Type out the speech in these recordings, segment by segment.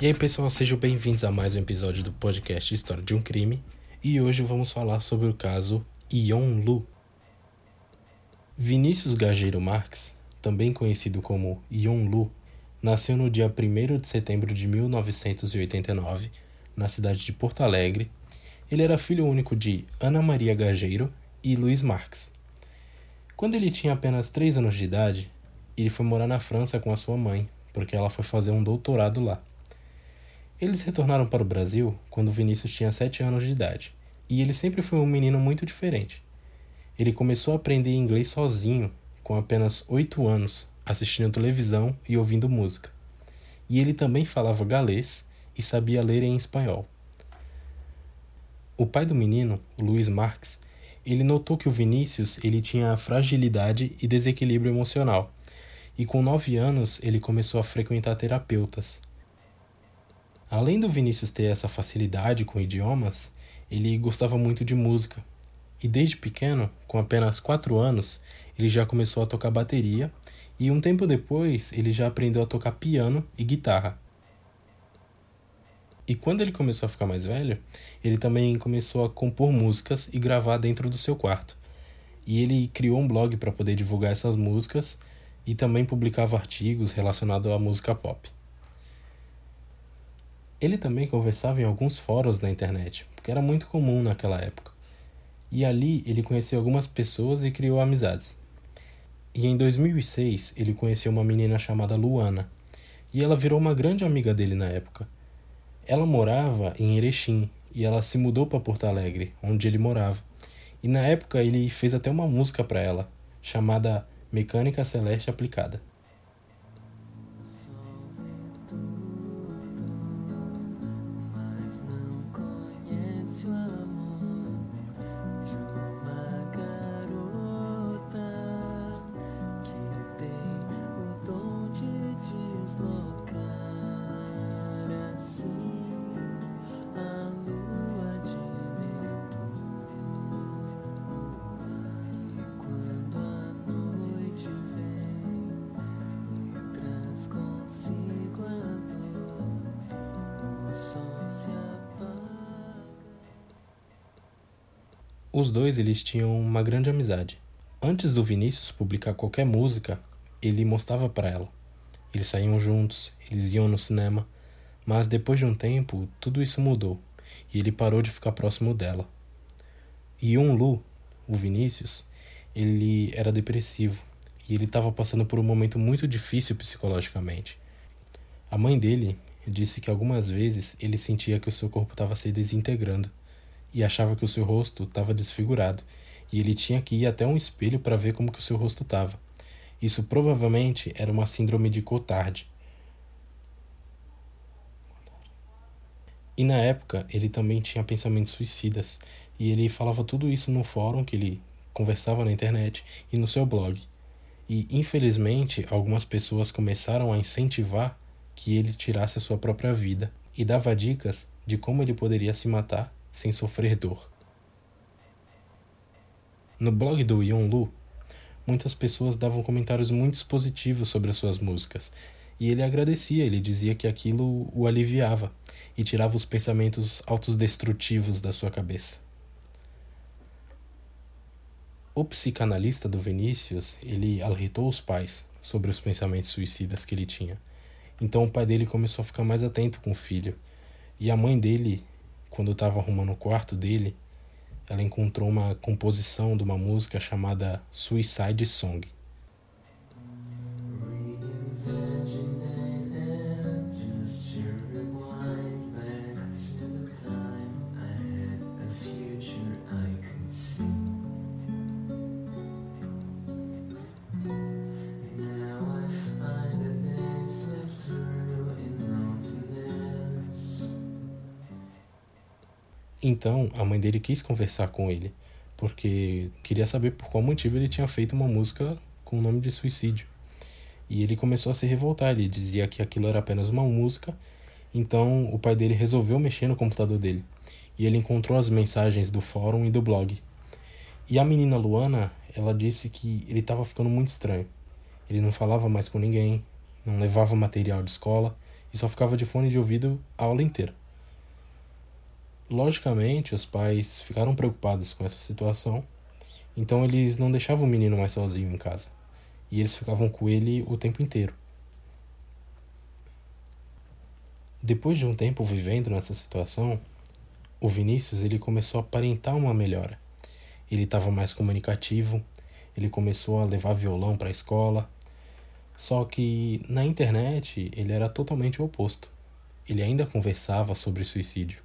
E aí, pessoal, sejam bem-vindos a mais um episódio do podcast História de um Crime. E hoje vamos falar sobre o caso Ion Lu. Vinícius Gageiro Marques, também conhecido como Ion Lu, nasceu no dia 1 de setembro de 1989, na cidade de Porto Alegre. Ele era filho único de Ana Maria Gageiro e Luiz Marques. Quando ele tinha apenas 3 anos de idade, ele foi morar na França com a sua mãe, porque ela foi fazer um doutorado lá. Eles retornaram para o Brasil quando Vinícius tinha 7 anos de idade, e ele sempre foi um menino muito diferente. Ele começou a aprender inglês sozinho, com apenas 8 anos, assistindo televisão e ouvindo música. E ele também falava galês e sabia ler em espanhol. O pai do menino, Luiz Marques, ele notou que o Vinícius ele tinha fragilidade e desequilíbrio emocional. E com 9 anos ele começou a frequentar terapeutas, Além do Vinícius ter essa facilidade com idiomas, ele gostava muito de música. E desde pequeno, com apenas 4 anos, ele já começou a tocar bateria e um tempo depois ele já aprendeu a tocar piano e guitarra. E quando ele começou a ficar mais velho, ele também começou a compor músicas e gravar dentro do seu quarto. E ele criou um blog para poder divulgar essas músicas e também publicava artigos relacionados à música pop. Ele também conversava em alguns fóruns na internet, porque era muito comum naquela época. E ali ele conheceu algumas pessoas e criou amizades. E em 2006 ele conheceu uma menina chamada Luana, e ela virou uma grande amiga dele na época. Ela morava em Erechim e ela se mudou para Porto Alegre, onde ele morava. E na época ele fez até uma música para ela, chamada Mecânica Celeste Aplicada. Os dois eles tinham uma grande amizade. Antes do Vinícius publicar qualquer música, ele mostrava para ela. Eles saíam juntos, eles iam no cinema, mas depois de um tempo, tudo isso mudou e ele parou de ficar próximo dela. Yun Lu, o Vinícius, ele era depressivo e ele estava passando por um momento muito difícil psicologicamente. A mãe dele disse que algumas vezes ele sentia que o seu corpo estava se desintegrando e achava que o seu rosto estava desfigurado, e ele tinha que ir até um espelho para ver como que o seu rosto estava. Isso provavelmente era uma síndrome de Cotard. E na época ele também tinha pensamentos suicidas, e ele falava tudo isso no fórum que ele conversava na internet e no seu blog. E infelizmente algumas pessoas começaram a incentivar que ele tirasse a sua própria vida e dava dicas de como ele poderia se matar sem sofrer dor. No blog do Yon Lu, muitas pessoas davam comentários muito positivos sobre as suas músicas, e ele agradecia, ele dizia que aquilo o aliviava e tirava os pensamentos autodestrutivos da sua cabeça. O psicanalista do Vinícius, ele alertou os pais sobre os pensamentos suicidas que ele tinha. Então o pai dele começou a ficar mais atento com o filho. E a mãe dele quando eu estava arrumando o quarto dele, ela encontrou uma composição de uma música chamada Suicide Song. Então, a mãe dele quis conversar com ele, porque queria saber por qual motivo ele tinha feito uma música com o nome de suicídio. E ele começou a se revoltar, ele dizia que aquilo era apenas uma música, então o pai dele resolveu mexer no computador dele. E ele encontrou as mensagens do fórum e do blog. E a menina Luana, ela disse que ele estava ficando muito estranho. Ele não falava mais com ninguém, não levava material de escola e só ficava de fone de ouvido a aula inteira. Logicamente, os pais ficaram preocupados com essa situação, então eles não deixavam o menino mais sozinho em casa. E eles ficavam com ele o tempo inteiro. Depois de um tempo vivendo nessa situação, o Vinícius ele começou a aparentar uma melhora. Ele estava mais comunicativo, ele começou a levar violão para a escola. Só que na internet ele era totalmente o oposto. Ele ainda conversava sobre suicídio.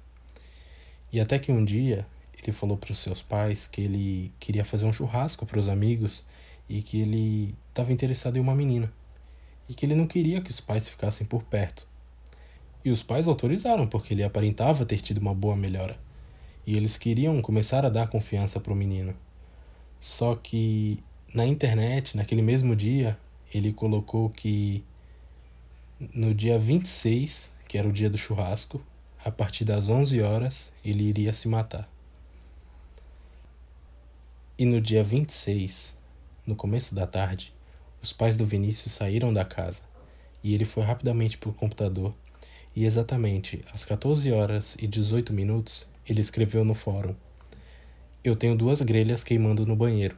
E até que um dia ele falou para os seus pais que ele queria fazer um churrasco para os amigos e que ele estava interessado em uma menina e que ele não queria que os pais ficassem por perto. E os pais autorizaram porque ele aparentava ter tido uma boa melhora. E eles queriam começar a dar confiança para o menino. Só que na internet, naquele mesmo dia, ele colocou que no dia 26, que era o dia do churrasco, a partir das 11 horas, ele iria se matar. E no dia 26, no começo da tarde, os pais do Vinícius saíram da casa e ele foi rapidamente para o computador e exatamente às 14 horas e 18 minutos ele escreveu no fórum: Eu tenho duas grelhas queimando no banheiro.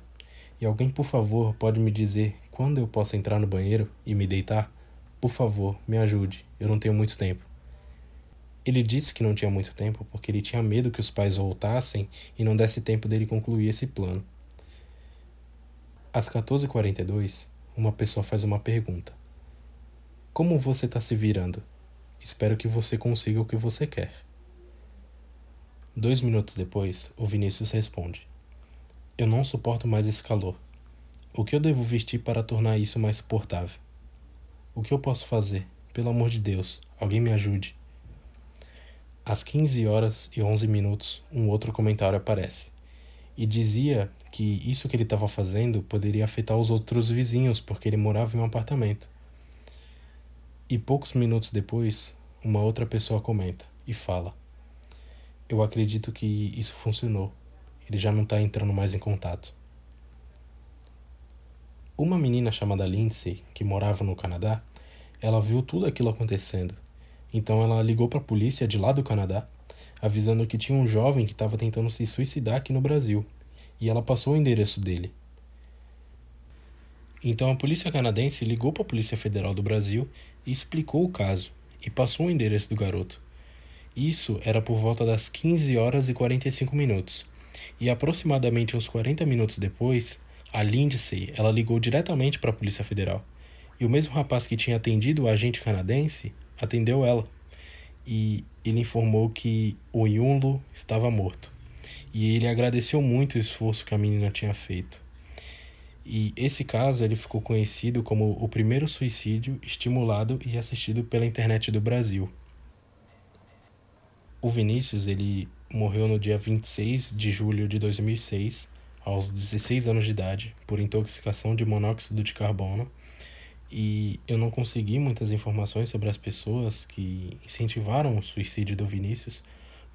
E alguém, por favor, pode me dizer quando eu posso entrar no banheiro e me deitar? Por favor, me ajude, eu não tenho muito tempo. Ele disse que não tinha muito tempo porque ele tinha medo que os pais voltassem e não desse tempo dele concluir esse plano. Às 14h42, uma pessoa faz uma pergunta: Como você está se virando? Espero que você consiga o que você quer. Dois minutos depois, o Vinícius responde: Eu não suporto mais esse calor. O que eu devo vestir para tornar isso mais suportável? O que eu posso fazer? Pelo amor de Deus, alguém me ajude. Às 15 horas e 11 minutos, um outro comentário aparece e dizia que isso que ele estava fazendo poderia afetar os outros vizinhos porque ele morava em um apartamento. E poucos minutos depois, uma outra pessoa comenta e fala: Eu acredito que isso funcionou. Ele já não está entrando mais em contato. Uma menina chamada Lindsay, que morava no Canadá, ela viu tudo aquilo acontecendo então ela ligou para a polícia de lá do Canadá, avisando que tinha um jovem que estava tentando se suicidar aqui no Brasil, e ela passou o endereço dele. Então a polícia canadense ligou para a Polícia Federal do Brasil e explicou o caso, e passou o endereço do garoto. Isso era por volta das 15 horas e 45 minutos. E aproximadamente uns 40 minutos depois, a Lindsay, ela ligou diretamente para a Polícia Federal. E o mesmo rapaz que tinha atendido o agente canadense atendeu ela e ele informou que o Yunlu estava morto. E ele agradeceu muito o esforço que a menina tinha feito. E esse caso ele ficou conhecido como o primeiro suicídio estimulado e assistido pela internet do Brasil. O Vinícius ele morreu no dia 26 de julho de 2006, aos 16 anos de idade, por intoxicação de monóxido de carbono e eu não consegui muitas informações sobre as pessoas que incentivaram o suicídio do Vinícius,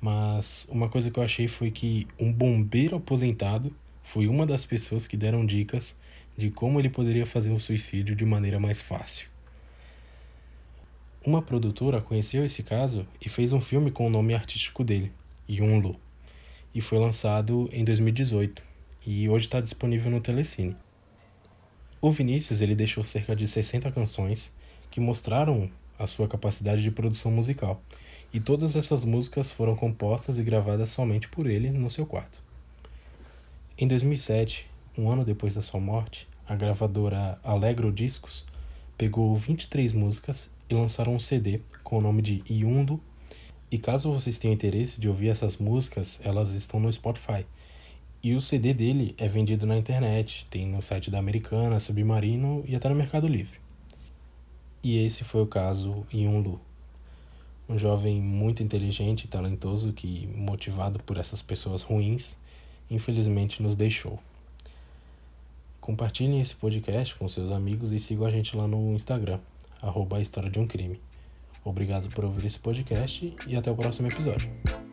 mas uma coisa que eu achei foi que um bombeiro aposentado foi uma das pessoas que deram dicas de como ele poderia fazer o suicídio de maneira mais fácil. Uma produtora conheceu esse caso e fez um filme com o nome artístico dele, Yunlu, e foi lançado em 2018 e hoje está disponível no Telecine. O Vinícius ele deixou cerca de 60 canções que mostraram a sua capacidade de produção musical, e todas essas músicas foram compostas e gravadas somente por ele no seu quarto. Em 2007, um ano depois da sua morte, a gravadora Allegro Discos pegou 23 músicas e lançaram um CD com o nome de Iundo. E caso vocês tenham interesse de ouvir essas músicas, elas estão no Spotify. E o CD dele é vendido na internet, tem no site da Americana, Submarino e até no Mercado Livre. E esse foi o caso Yunlu. Um jovem muito inteligente e talentoso que, motivado por essas pessoas ruins, infelizmente nos deixou. Compartilhem esse podcast com seus amigos e sigam a gente lá no Instagram, arroba. Obrigado por ouvir esse podcast e até o próximo episódio.